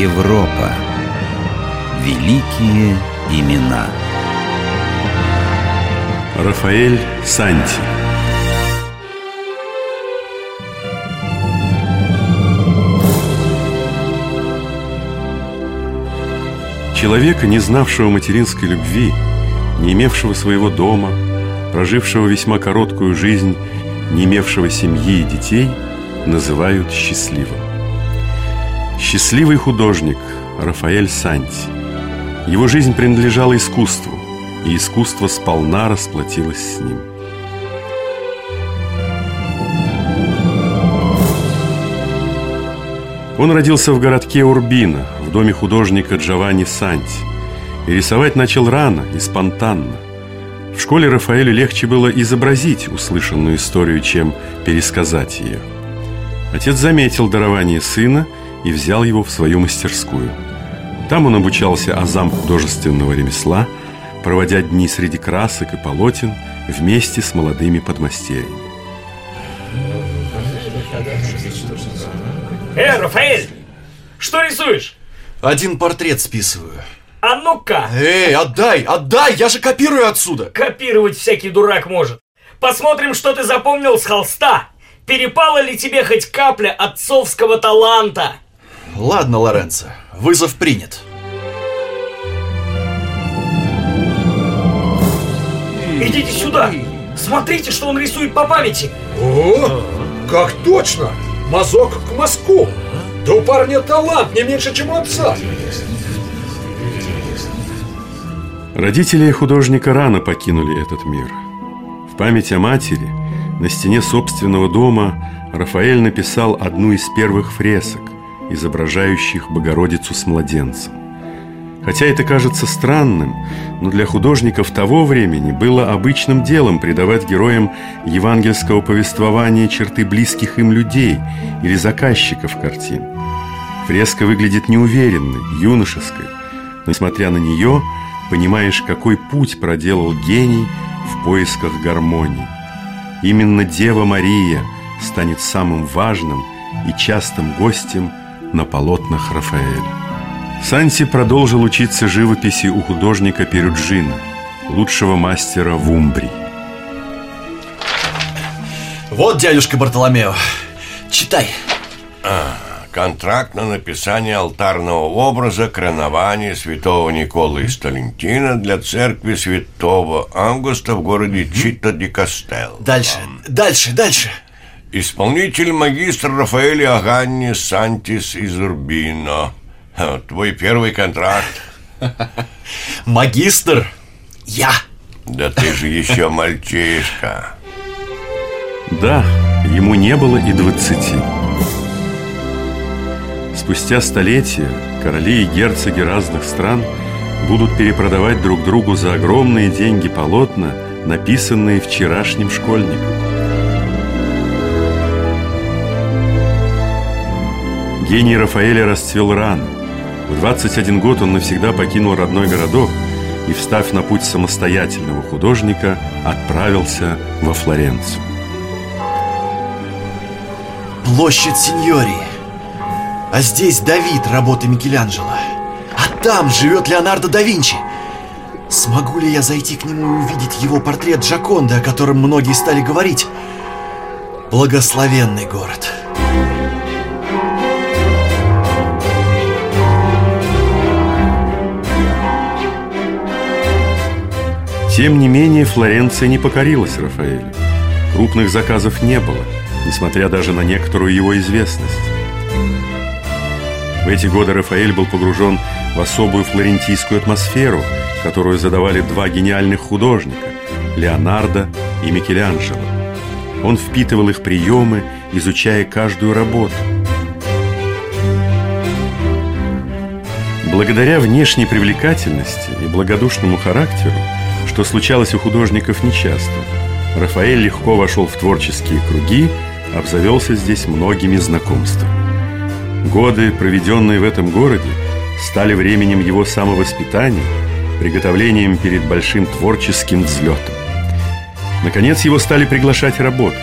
Европа. Великие имена. Рафаэль Санти Человека, не знавшего материнской любви, не имевшего своего дома, прожившего весьма короткую жизнь, не имевшего семьи и детей, называют счастливым. Счастливый художник Рафаэль Санти. Его жизнь принадлежала искусству, и искусство сполна расплатилось с ним. Он родился в городке Урбино, в доме художника Джованни Санти. И рисовать начал рано и спонтанно. В школе Рафаэлю легче было изобразить услышанную историю, чем пересказать ее. Отец заметил дарование сына и взял его в свою мастерскую. Там он обучался азам художественного ремесла, проводя дни среди красок и полотен вместе с молодыми подмастерьями. Э, Рафаэль, что рисуешь? Один портрет списываю. А ну-ка! Эй, отдай, отдай, я же копирую отсюда. Копировать всякий дурак может. Посмотрим, что ты запомнил с холста. Перепала ли тебе хоть капля отцовского таланта? Ладно, Лоренцо, вызов принят. Идите сюда. Смотрите, что он рисует по памяти. О, как точно! Мазок к мазку! Да у парня талант не меньше, чем у отца! Родители художника рано покинули этот мир. В память о матери на стене собственного дома Рафаэль написал одну из первых фресок, изображающих Богородицу с младенцем. Хотя это кажется странным, но для художников того времени было обычным делом придавать героям евангельского повествования черты близких им людей или заказчиков картин. Фреска выглядит неуверенной, юношеской, но, несмотря на нее, понимаешь, какой путь проделал гений в поисках гармонии. Именно Дева Мария станет самым важным и частым гостем на полотнах Рафаэля. Санси продолжил учиться живописи у художника Перуджина, лучшего мастера в Умбрии. Вот, дядюшка Бартоломео, читай. А, контракт на написание алтарного образа коронования святого Николы из Талентина для церкви святого Августа в городе Чита-ди-Кастел. Дальше, дальше, дальше. Исполнитель магистр Рафаэль Аганни Сантис из Урбино. Твой первый контракт. Магистр, я. Да ты же еще мальчишка. Да, ему не было и двадцати. Спустя столетия короли и герцоги разных стран будут перепродавать друг другу за огромные деньги полотна, написанные вчерашним школьником. Гений Рафаэля расцвел рано. В 21 год он навсегда покинул родной городок и, встав на путь самостоятельного художника, отправился во Флоренцию. Площадь Синьории. А здесь Давид работы Микеланджело. А там живет Леонардо да Винчи. Смогу ли я зайти к нему и увидеть его портрет Джаконды, о котором многие стали говорить? Благословенный город. Тем не менее, Флоренция не покорилась Рафаэлю. Крупных заказов не было, несмотря даже на некоторую его известность. В эти годы Рафаэль был погружен в особую флорентийскую атмосферу, которую задавали два гениальных художника – Леонардо и Микеланджело. Он впитывал их приемы, изучая каждую работу. Благодаря внешней привлекательности и благодушному характеру, что случалось у художников нечасто, Рафаэль легко вошел в творческие круги, обзавелся здесь многими знакомствами. Годы, проведенные в этом городе, стали временем его самовоспитания, приготовлением перед большим творческим взлетом. Наконец его стали приглашать работать.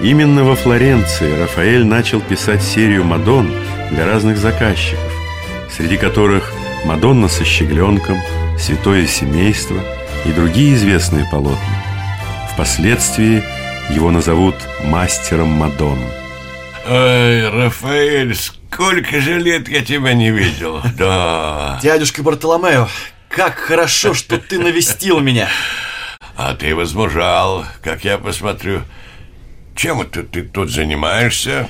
Именно во Флоренции Рафаэль начал писать серию «Мадон» для разных заказчиков. среди которых Мадонна со щегленком, Святое семейство и другие известные полотна. Впоследствии его назовут мастером Мадонн. Ой, Рафаэль, сколько же лет я тебя не видел. Да. Дядюшка Бартоломео, как хорошо, что ты навестил меня. А ты возмужал, как я посмотрю. Чем это ты тут занимаешься?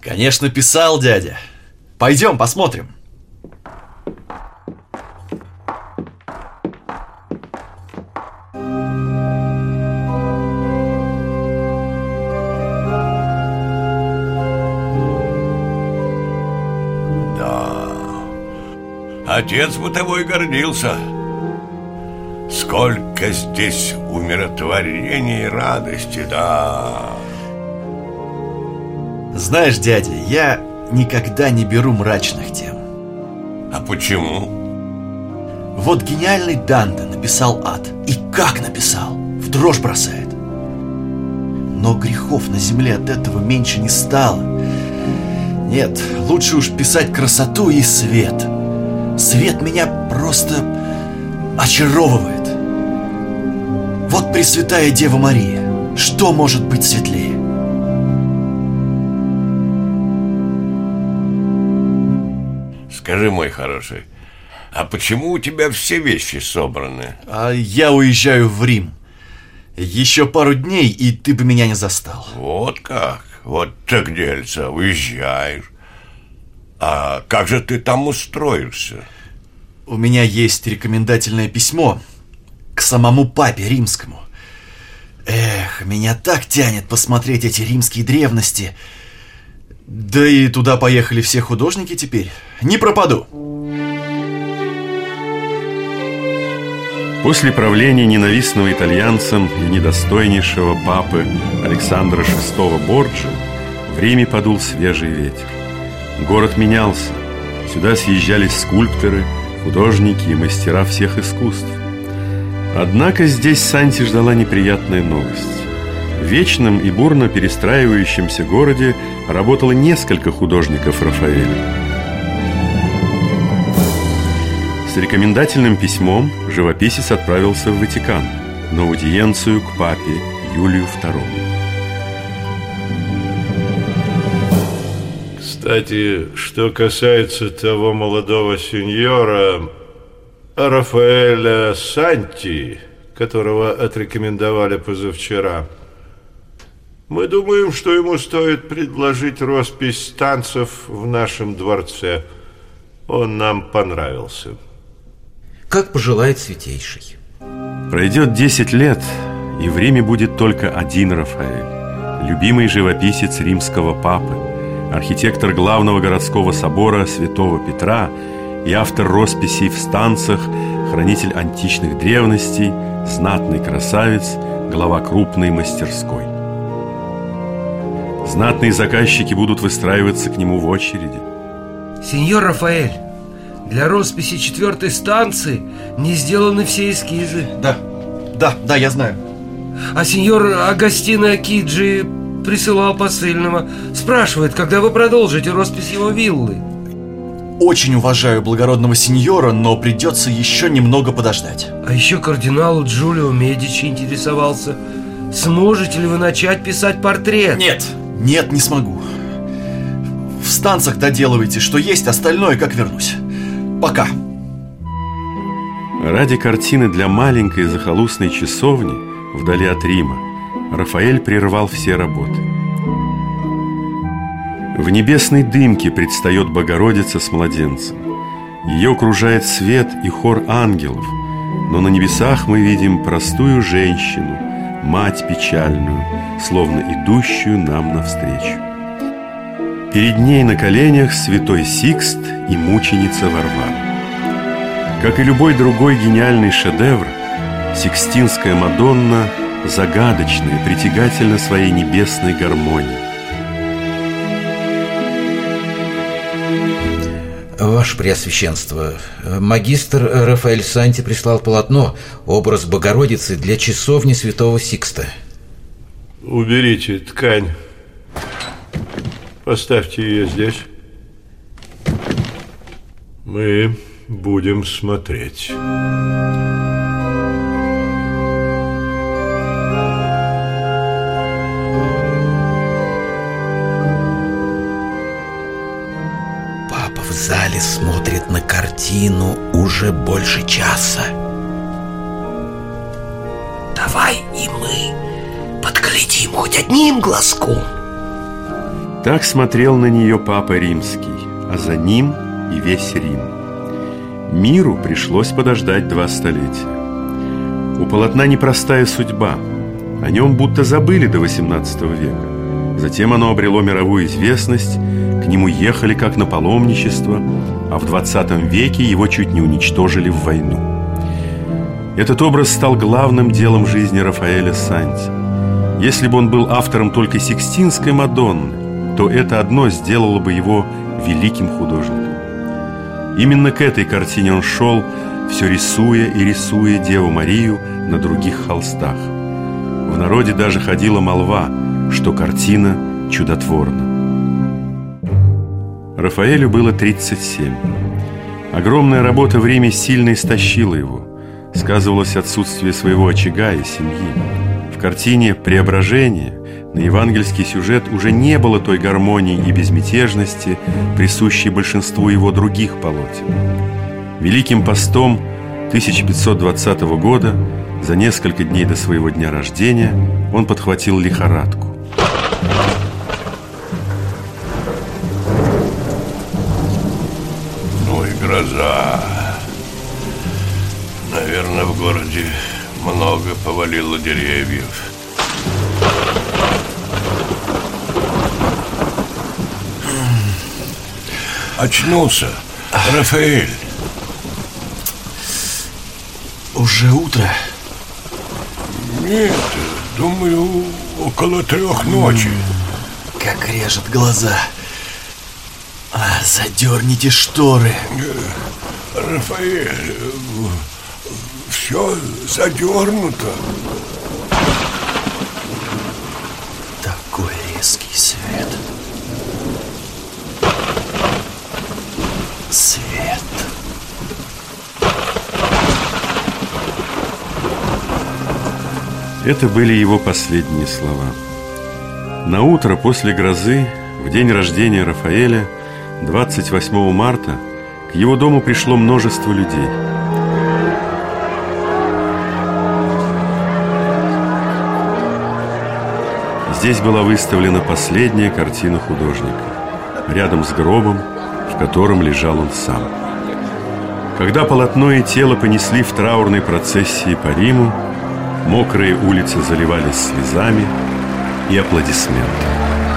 Конечно, писал дядя. Пойдем посмотрим. Отец бы тобой гордился. Сколько здесь умиротворения и радости, да. Знаешь, дядя, я никогда не беру мрачных тем. А почему? Вот гениальный Данте написал ад. И как написал? В дрожь бросает. Но грехов на земле от этого меньше не стало. Нет, лучше уж писать красоту и свет. Свет меня просто очаровывает. Вот Пресвятая Дева Мария. Что может быть светлее? Скажи, мой хороший, а почему у тебя все вещи собраны? А я уезжаю в Рим. Еще пару дней, и ты бы меня не застал. Вот как? Вот так дельца, уезжаешь. А как же ты там устроишься? У меня есть рекомендательное письмо к самому папе римскому. Эх, меня так тянет посмотреть эти римские древности. Да и туда поехали все художники теперь. Не пропаду. После правления ненавистного итальянцам и недостойнейшего папы Александра VI Борджи в Риме подул свежий ветер. Город менялся. Сюда съезжались скульпторы, художники и мастера всех искусств. Однако здесь Санти ждала неприятная новость. В вечном и бурно перестраивающемся городе работало несколько художников Рафаэля. С рекомендательным письмом живописец отправился в Ватикан на аудиенцию к папе Юлию II. Кстати, что касается того молодого сеньора Рафаэля Санти, которого отрекомендовали позавчера, мы думаем, что ему стоит предложить роспись танцев в нашем дворце. Он нам понравился. Как пожелает святейший. Пройдет 10 лет, и в Риме будет только один Рафаэль, любимый живописец римского папы, архитектор главного городского собора святого Петра и автор росписей в станцах, хранитель античных древностей, знатный красавец, глава крупной мастерской. Знатные заказчики будут выстраиваться к нему в очереди. Сеньор Рафаэль, для росписи четвертой станции не сделаны все эскизы. Да, да, да, я знаю. А сеньор Агастино Киджи присылал посыльного. Спрашивает, когда вы продолжите роспись его виллы. Очень уважаю благородного сеньора, но придется еще немного подождать. А еще кардинал Джулио Медичи интересовался. Сможете ли вы начать писать портрет? Нет, нет, не смогу. В станциях доделывайте, что есть, остальное как вернусь. Пока. Ради картины для маленькой захолустной часовни вдали от Рима Рафаэль прервал все работы. В небесной дымке предстает Богородица с младенцем. Ее окружает свет и хор ангелов, но на небесах мы видим простую женщину, мать печальную, словно идущую нам навстречу. Перед ней на коленях святой Сикст и мученица Варвара. Как и любой другой гениальный шедевр, Сикстинская Мадонна загадочна и притягательна своей небесной гармонией. Ваше Преосвященство, магистр Рафаэль Санти прислал полотно «Образ Богородицы» для часовни святого Сикста. Уберите ткань. Поставьте ее здесь. Мы будем смотреть. В зале смотрит на картину уже больше часа. Давай и мы подглядим хоть одним глазком. Так смотрел на нее Папа Римский, а за ним и весь Рим. Миру пришлось подождать два столетия. У полотна непростая судьба. О нем будто забыли до XVIII века. Затем оно обрело мировую известность, к нему ехали как на паломничество, а в 20 веке его чуть не уничтожили в войну. Этот образ стал главным делом жизни Рафаэля Санти. Если бы он был автором только Сикстинской Мадонны, то это одно сделало бы его великим художником. Именно к этой картине он шел, все рисуя и рисуя Деву Марию на других холстах. В народе даже ходила молва, что картина чудотворна. Рафаэлю было 37. Огромная работа в Риме сильно истощила его. Сказывалось отсутствие своего очага и семьи. В картине «Преображение» на евангельский сюжет уже не было той гармонии и безмятежности, присущей большинству его других полотен. Великим постом 1520 года, за несколько дней до своего дня рождения, он подхватил лихорадку. Гроза. Наверное, в городе много повалило деревьев. Очнулся. Рафаэль. Уже утро. Нет, думаю, около трех ночи. Как режет глаза. А, задерните шторы. Рафаэль, все задернуто. Такой резкий свет. Свет. Это были его последние слова. На утро после грозы, в день рождения Рафаэля, 28 марта, к его дому пришло множество людей. Здесь была выставлена последняя картина художника, рядом с гробом, в котором лежал он сам. Когда полотно и тело понесли в траурной процессии по Риму, мокрые улицы заливались слезами и аплодисментами.